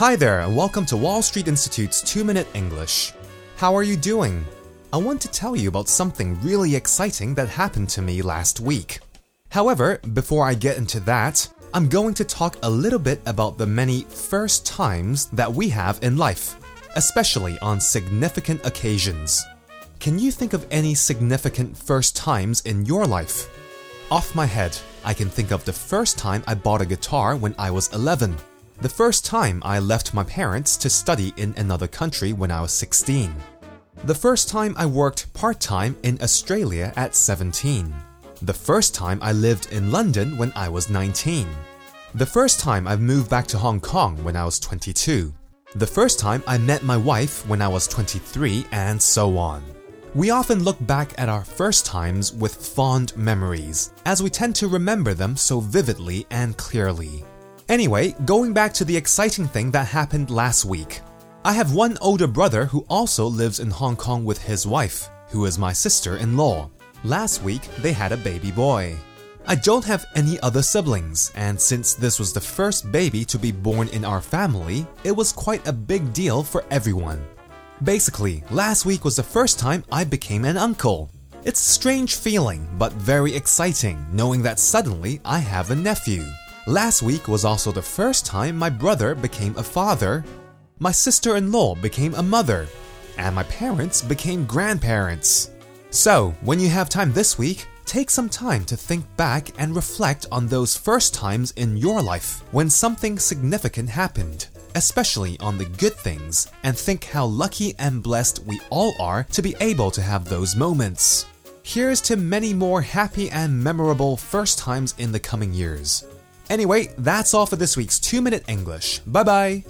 Hi there, and welcome to Wall Street Institute's 2 Minute English. How are you doing? I want to tell you about something really exciting that happened to me last week. However, before I get into that, I'm going to talk a little bit about the many first times that we have in life, especially on significant occasions. Can you think of any significant first times in your life? Off my head, I can think of the first time I bought a guitar when I was 11. The first time I left my parents to study in another country when I was 16. The first time I worked part time in Australia at 17. The first time I lived in London when I was 19. The first time I moved back to Hong Kong when I was 22. The first time I met my wife when I was 23, and so on. We often look back at our first times with fond memories, as we tend to remember them so vividly and clearly. Anyway, going back to the exciting thing that happened last week. I have one older brother who also lives in Hong Kong with his wife, who is my sister in law. Last week, they had a baby boy. I don't have any other siblings, and since this was the first baby to be born in our family, it was quite a big deal for everyone. Basically, last week was the first time I became an uncle. It's a strange feeling, but very exciting knowing that suddenly I have a nephew. Last week was also the first time my brother became a father, my sister in law became a mother, and my parents became grandparents. So, when you have time this week, take some time to think back and reflect on those first times in your life when something significant happened especially on the good things, and think how lucky and blessed we all are to be able to have those moments. Here's to many more happy and memorable first times in the coming years. Anyway, that's all for this week's 2 Minute English. Bye bye!